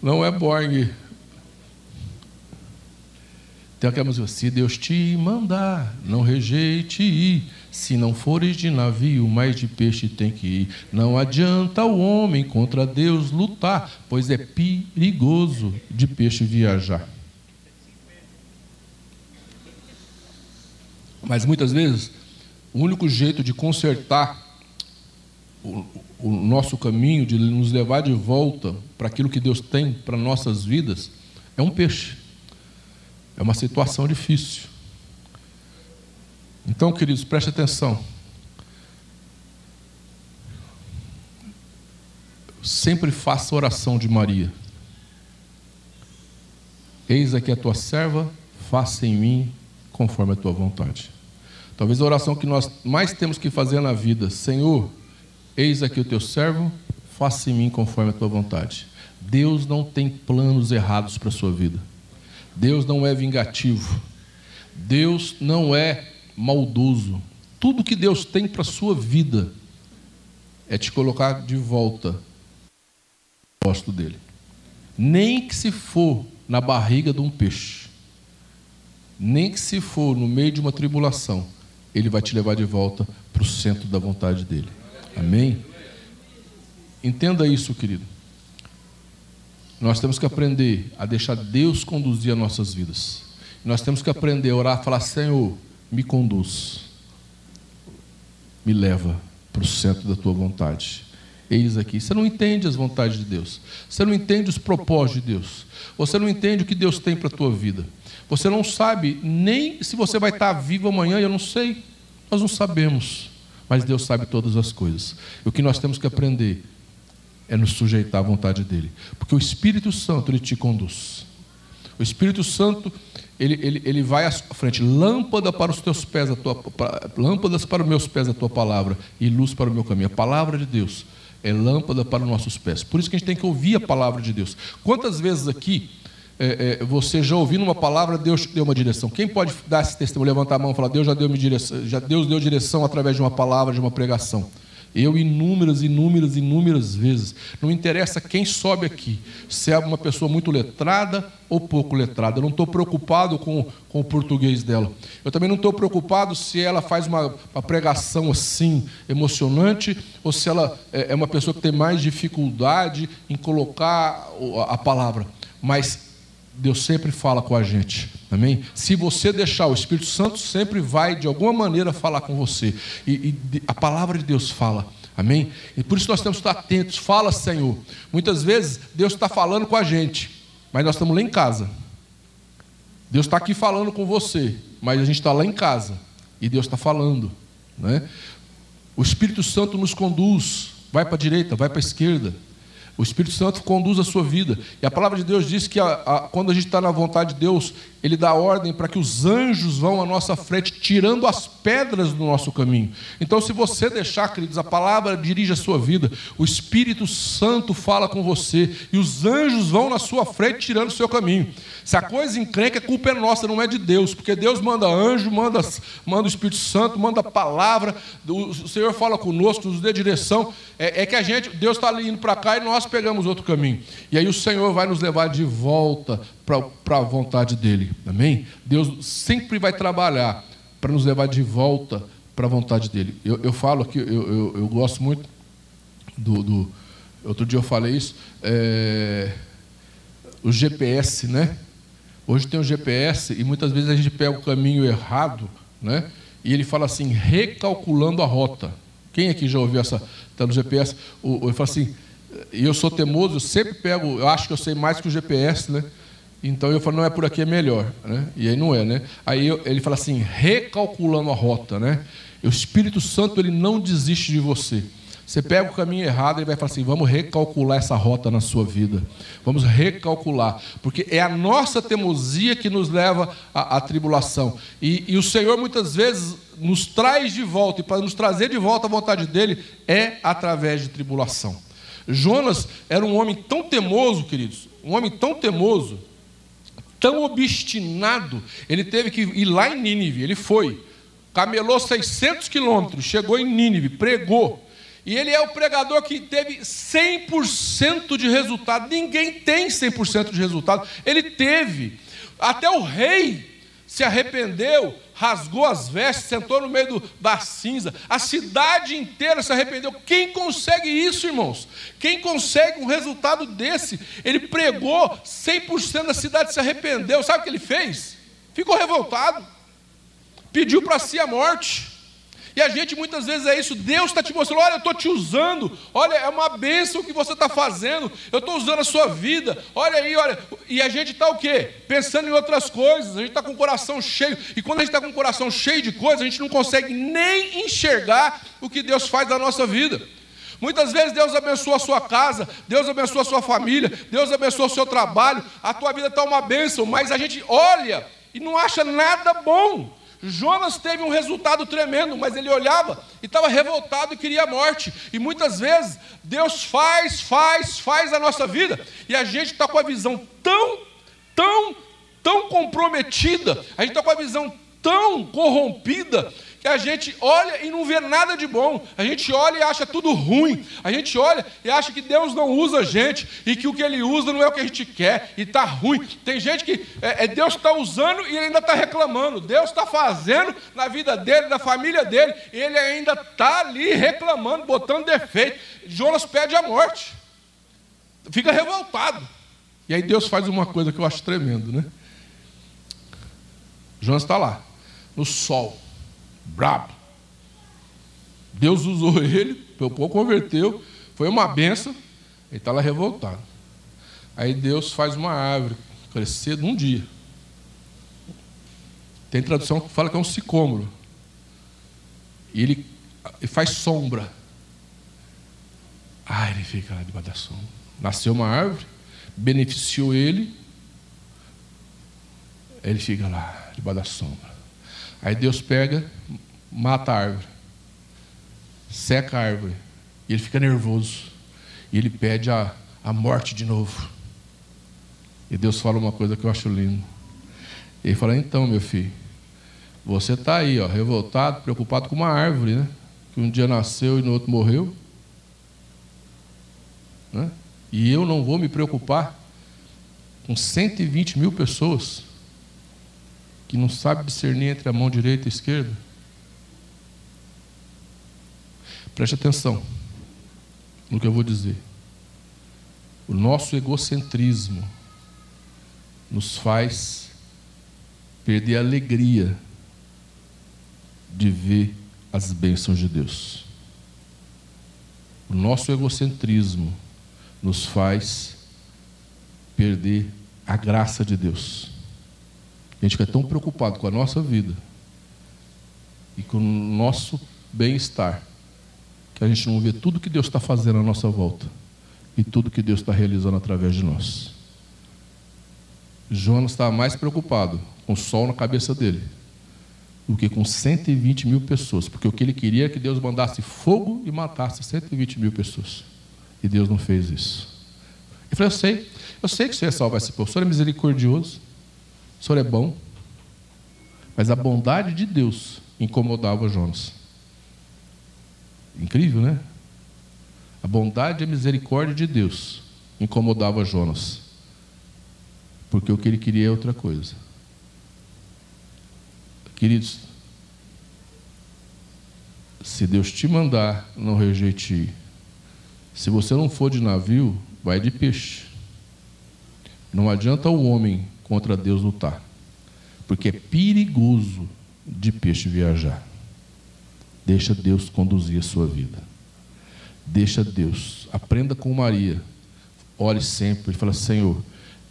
Speaker 1: não é Borg. Tem aquela música: se Deus te mandar, não rejeite. Se não fores de navio, mais de peixe tem que ir. Não adianta o homem contra Deus lutar, pois é perigoso de peixe viajar. Mas muitas vezes o único jeito de consertar o, o nosso caminho, de nos levar de volta para aquilo que Deus tem para nossas vidas, é um peixe. É uma situação difícil. Então, queridos, preste atenção. Sempre faça oração de Maria. Eis aqui a tua serva, faça em mim conforme a tua vontade. Talvez a oração que nós mais temos que fazer na vida, Senhor, eis aqui o teu servo, faça em mim conforme a tua vontade. Deus não tem planos errados para a sua vida. Deus não é vingativo. Deus não é maldoso. Tudo que Deus tem para a sua vida é te colocar de volta propósito dele. Nem que se for na barriga de um peixe, nem que se for no meio de uma tribulação, ele vai te levar de volta para o centro da vontade dele. Amém? Entenda isso, querido. Nós temos que aprender a deixar Deus conduzir as nossas vidas. Nós temos que aprender a orar, falar: Senhor, me conduz, me leva para o centro da tua vontade. Eis aqui. Você não entende as vontades de Deus. Você não entende os propósitos de Deus. Você não entende o que Deus tem para a tua vida. Você não sabe nem se você vai estar vivo amanhã, eu não sei. Nós não sabemos. Mas Deus sabe todas as coisas. E o que nós temos que aprender é nos sujeitar à vontade dEle. Porque o Espírito Santo, Ele te conduz. O Espírito Santo, ele, ele, ele vai à frente. Lâmpada para os teus pés, a tua, para, lâmpadas para os meus pés, a tua palavra, e luz para o meu caminho. A palavra de Deus é lâmpada para os nossos pés. Por isso que a gente tem que ouvir a palavra de Deus. Quantas vezes aqui é, é, você já ouvindo uma palavra, Deus deu uma direção. Quem pode dar esse testemunho, levantar a mão e falar, Deus já deu, direção, já Deus deu direção através de uma palavra, de uma pregação. Eu inúmeras, inúmeras, inúmeras vezes. Não interessa quem sobe aqui, se é uma pessoa muito letrada ou pouco letrada. Eu não estou preocupado com, com o português dela. Eu também não estou preocupado se ela faz uma, uma, pregação assim emocionante ou se ela é, é uma pessoa que tem mais dificuldade em colocar a, a palavra. Mas Deus sempre fala com a gente. Amém? Se você deixar, o Espírito Santo sempre vai, de alguma maneira, falar com você. E, e a palavra de Deus fala. Amém? E por isso nós temos que estar atentos. Fala, Senhor. Muitas vezes Deus está falando com a gente, mas nós estamos lá em casa. Deus está aqui falando com você, mas a gente está lá em casa e Deus está falando. Né? O Espírito Santo nos conduz, vai para a direita, vai para a esquerda. O Espírito Santo conduz a sua vida. E a palavra de Deus diz que a, a, quando a gente está na vontade de Deus, Ele dá ordem para que os anjos vão à nossa frente, tirando as pedras do nosso caminho. Então, se você deixar, queridos, a palavra dirige a sua vida, o Espírito Santo fala com você, e os anjos vão na sua frente, tirando o seu caminho. Se a coisa encrenca, a culpa é nossa, não é de Deus, porque Deus manda anjo, manda, manda o Espírito Santo, manda palavra, o Senhor fala conosco, nos dê direção. É, é que a gente, Deus está indo para cá e nós pegamos outro caminho. E aí o Senhor vai nos levar de volta para a vontade dEle. Amém? Deus sempre vai trabalhar para nos levar de volta para a vontade dEle. Eu, eu falo que eu, eu, eu, gosto muito do, do, Outro dia eu falei isso. É, o GPS, né? Hoje tem o GPS e muitas vezes a gente pega o caminho errado, né? E ele fala assim, recalculando a rota. Quem aqui já ouviu essa? Está no GPS. Ele fala assim, e eu sou teimoso, eu sempre pego, eu acho que eu sei mais que o GPS, né? Então eu falo, não é por aqui, é melhor. Né? E aí não é, né? Aí eu, ele fala assim, recalculando a rota, né? O Espírito Santo, ele não desiste de você. Você pega o caminho errado, ele vai falar assim: vamos recalcular essa rota na sua vida. Vamos recalcular. Porque é a nossa teimosia que nos leva à, à tribulação. E, e, o Senhor muitas vezes nos traz de volta, e para nos trazer de volta à vontade dele, é através de tribulação. Jonas era um homem tão temoso, queridos, um homem tão temoso, tão obstinado, ele teve que ir lá em Nínive, ele foi, camelou 600 quilômetros, chegou em Nínive, pregou, e ele é o pregador que teve 100% de resultado. Ninguém tem 100% de resultado. Ele teve. Até o rei se arrependeu rasgou as vestes, sentou no meio do, da cinza. A cidade inteira se arrependeu. Quem consegue isso, irmãos? Quem consegue um resultado desse? Ele pregou, 100% da cidade se arrependeu. Sabe o que ele fez? Ficou revoltado. Pediu para si a morte. E a gente muitas vezes é isso, Deus está te mostrando, olha, eu estou te usando, olha, é uma bênção que você está fazendo, eu estou usando a sua vida, olha aí, olha. E a gente está o quê? Pensando em outras coisas, a gente está com o coração cheio, e quando a gente está com o coração cheio de coisas, a gente não consegue nem enxergar o que Deus faz na nossa vida. Muitas vezes Deus abençoa a sua casa, Deus abençoa a sua família, Deus abençoa o seu trabalho, a tua vida está uma bênção, mas a gente olha e não acha nada bom. Jonas teve um resultado tremendo, mas ele olhava e estava revoltado e queria a morte. E muitas vezes Deus faz, faz, faz a nossa vida e a gente está com a visão tão, tão, tão comprometida, a gente está com a visão tão corrompida que a gente olha e não vê nada de bom, a gente olha e acha tudo ruim, a gente olha e acha que Deus não usa a gente e que o que Ele usa não é o que a gente quer e está ruim. Tem gente que é, é Deus está usando e ele ainda está reclamando, Deus está fazendo na vida dele, na família dele, e ele ainda está ali reclamando, botando defeito. Jonas pede a morte, fica revoltado. E aí Deus faz uma coisa que eu acho tremendo, né? Jonas está lá, no sol brabo. Deus usou ele, o povo converteu, foi uma benção, ele está lá revoltado. Aí Deus faz uma árvore crescer num dia. Tem tradução que fala que é um sicômoro. E ele, ele faz sombra. Ah, ele fica lá debaixo da sombra. Nasceu uma árvore, beneficiou ele. Ele fica lá debaixo da sombra. Aí Deus pega, mata a árvore, seca a árvore, e ele fica nervoso, e ele pede a, a morte de novo. E Deus fala uma coisa que eu acho lindo. Ele fala: Então, meu filho, você está aí, ó, revoltado, preocupado com uma árvore, né? que um dia nasceu e no outro morreu. Né? E eu não vou me preocupar com 120 mil pessoas que não sabem discernir entre a mão direita e a esquerda. Preste atenção no que eu vou dizer. O nosso egocentrismo nos faz perder a alegria de ver as bênçãos de Deus. O nosso egocentrismo nos faz perder a graça de Deus. A gente fica tão preocupado com a nossa vida e com o nosso bem-estar que a gente não vê tudo que Deus está fazendo à nossa volta e tudo que Deus está realizando através de nós. Jonas estava mais preocupado com o sol na cabeça dele do que com 120 mil pessoas, porque o que ele queria é que Deus mandasse fogo e matasse 120 mil pessoas. E Deus não fez isso. Ele falou: Eu sei, eu sei que o Senhor é salvar esse povo, o Senhor é misericordioso, o Senhor é bom. Mas a bondade de Deus incomodava Jonas. Incrível, né? A bondade e a misericórdia de Deus incomodava Jonas. Porque o que ele queria é outra coisa. Queridos, se Deus te mandar, não rejeite. Se você não for de navio, vai de peixe. Não adianta o homem contra Deus lutar, porque é perigoso de peixe viajar. Deixa Deus conduzir a sua vida. Deixa Deus. Aprenda com Maria. Ore sempre e fala: Senhor,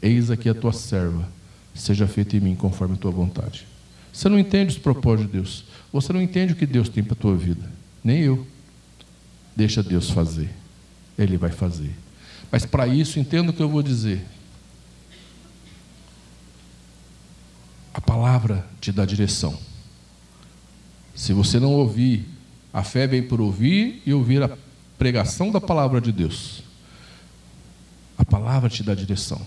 Speaker 1: eis aqui a tua serva. Seja feita em mim conforme a tua vontade. Você não entende os propósitos de Deus. Você não entende o que Deus tem para a tua vida. Nem eu. Deixa Deus fazer. Ele vai fazer. Mas para isso, entenda o que eu vou dizer. A palavra te dá direção. Se você não ouvir, a fé vem por ouvir e ouvir a pregação da palavra de Deus. A palavra te dá direção.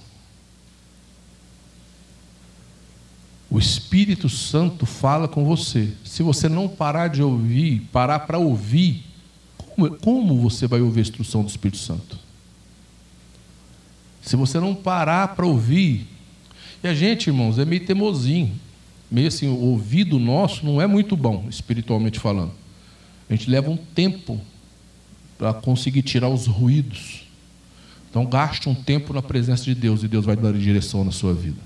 Speaker 1: O Espírito Santo fala com você. Se você não parar de ouvir, parar para ouvir, como, como você vai ouvir a instrução do Espírito Santo? Se você não parar para ouvir, e a gente, irmãos, é meio teimosinho meio assim, o ouvido nosso não é muito bom, espiritualmente falando. A gente leva um tempo para conseguir tirar os ruídos. Então, gaste um tempo na presença de Deus e Deus vai dar direção na sua vida.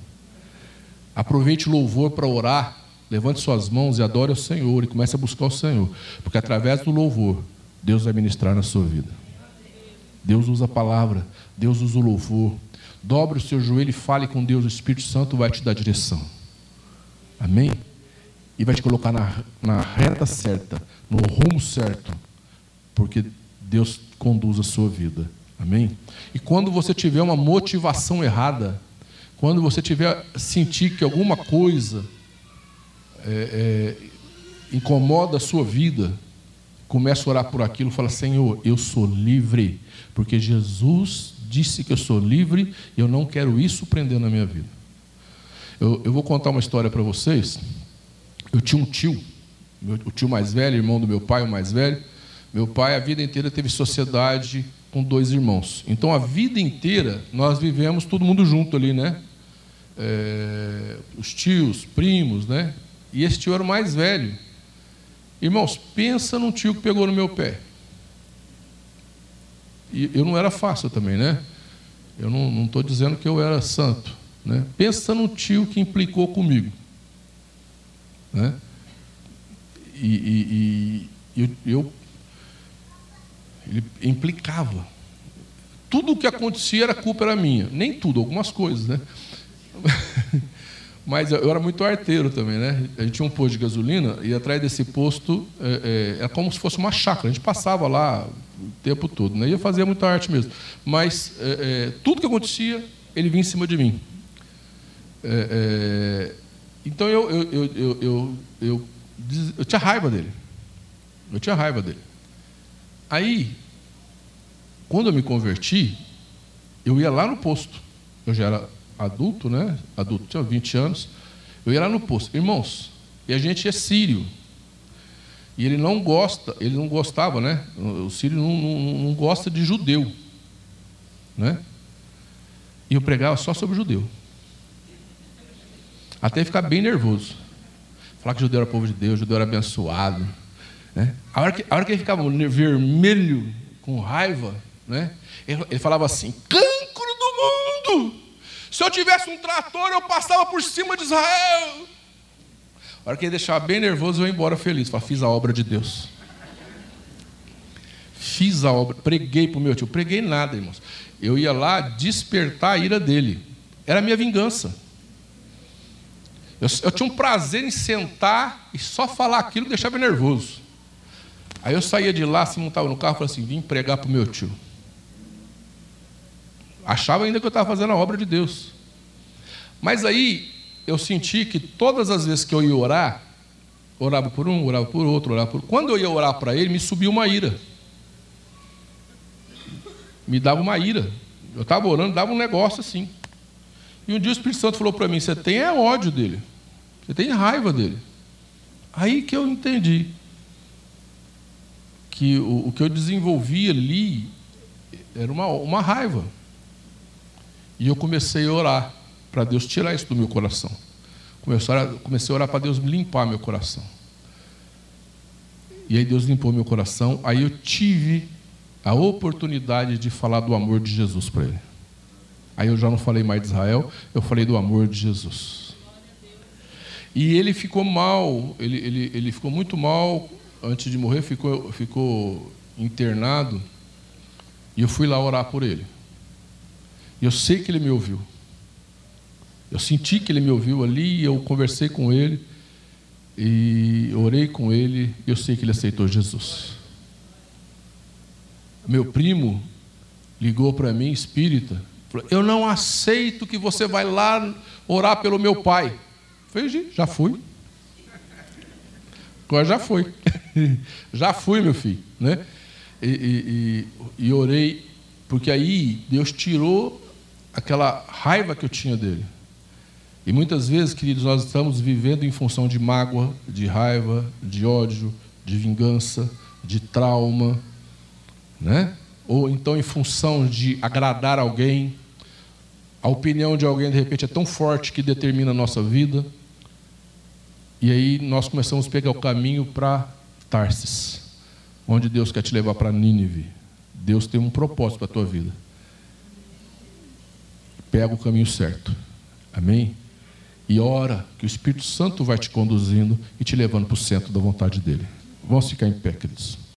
Speaker 1: Aproveite o louvor para orar, levante suas mãos e adore ao Senhor e comece a buscar o Senhor, porque através do louvor, Deus vai ministrar na sua vida. Deus usa a palavra, Deus usa o louvor. Dobre o seu joelho e fale com Deus, o Espírito Santo vai te dar direção. Amém? E vai te colocar na, na reta certa, no rumo certo, porque Deus conduz a sua vida. Amém? E quando você tiver uma motivação errada, quando você tiver sentir que alguma coisa é, é, incomoda a sua vida, comece a orar por aquilo, fala: Senhor, eu sou livre, porque Jesus disse que eu sou livre e eu não quero isso prender na minha vida. Eu, eu vou contar uma história para vocês. Eu tinha um tio, meu, o tio mais velho, irmão do meu pai, o mais velho. Meu pai, a vida inteira, teve sociedade com dois irmãos. Então, a vida inteira, nós vivemos todo mundo junto ali, né? É, os tios, primos, né? E esse tio era o mais velho. Irmãos, pensa num tio que pegou no meu pé. E eu não era fácil também, né? Eu não estou dizendo que eu era santo. Né? Pensa no tio que implicou comigo. Né? E, e, e eu, eu, ele implicava. Tudo o que acontecia era culpa era minha. Nem tudo, algumas coisas, né? Mas eu era muito arteiro também, né? A gente tinha um posto de gasolina e atrás desse posto é, é, era como se fosse uma chácara. A gente passava lá o tempo todo, né? Ia fazer muita arte mesmo. Mas é, é tudo que acontecia, ele vinha em cima de mim. É, é, então eu, eu, eu, eu, eu, eu, tinha raiva dele. Eu tinha raiva dele. Aí, quando eu me converti, eu ia lá no posto. Eu já era adulto, né? Adulto, tinha 20 anos. Eu ia lá no posto. Irmãos, e a gente é sírio. E ele não gosta, ele não gostava, né? O Sírio não, não, não gosta de judeu, né? E eu pregava só sobre judeu. Até ficar bem nervoso. Falar que judeu era povo de Deus, judeu era abençoado. Né? A, hora que, a hora que ele ficava vermelho, com raiva, né? ele, ele falava assim: cancro do mundo! Se eu tivesse um trator, eu passava por cima de Israel. A hora que ele deixava bem nervoso, eu ia embora feliz. Falei, fiz a obra de Deus. Fiz a obra, preguei para o meu tio. Preguei nada, irmãos. Eu ia lá despertar a ira dele. Era a minha vingança. Eu, eu, tinha um prazer em sentar e só falar aquilo que deixava nervoso. Aí eu saía de lá, se montava no carro e falava assim: vim pregar para o meu tio. Achava ainda que eu estava fazendo a obra de Deus. Mas aí eu senti que todas as vezes que eu ia orar, orava por um, orava por outro, orava por. Quando eu ia orar para ele, me subia uma ira. Me dava uma ira. Eu estava orando, dava um negócio assim. E um dia o Espírito Santo falou para mim: Você tem é ódio dele. Você tem raiva dele. Aí que eu entendi que o, o que eu desenvolvi ali era uma, uma raiva. E eu comecei a orar para Deus tirar isso do meu coração. Comecei a, orar para Deus limpar meu coração. E aí Deus limpou meu coração. Aí eu tive a oportunidade de falar do amor de Jesus para ele. Aí eu já não falei mais de Israel, eu falei do amor de Jesus. E ele ficou mal, ele, ele, ele ficou muito mal antes de morrer, ficou, ficou internado. E eu fui lá orar por ele. Eu sei que ele me ouviu. Eu senti que ele me ouviu ali, eu conversei com ele e orei com ele, eu sei que ele aceitou Jesus. Meu primo ligou para mim, espírita, falou: Eu não aceito que você vai lá orar pelo meu pai. Falei, já fui. Agora já foi. já fui, meu filho. Né? E, e, e, e orei, porque aí Deus tirou aquela raiva que eu tinha dele. E muitas vezes, queridos, nós estamos vivendo em função de mágoa, de raiva, de ódio, de vingança, de trauma, né? Ou então em função de agradar alguém. A opinião de alguém de repente é tão forte que determina a nossa vida. E aí nós começamos a pegar o caminho para Tarsis, onde Deus quer te levar para Nínive. Deus tem um propósito para a tua vida. Pega o caminho certo. Amém? E ora que o Espírito Santo vai te conduzindo e te levando para o centro da vontade dele. Vamos ficar em pé, queridos.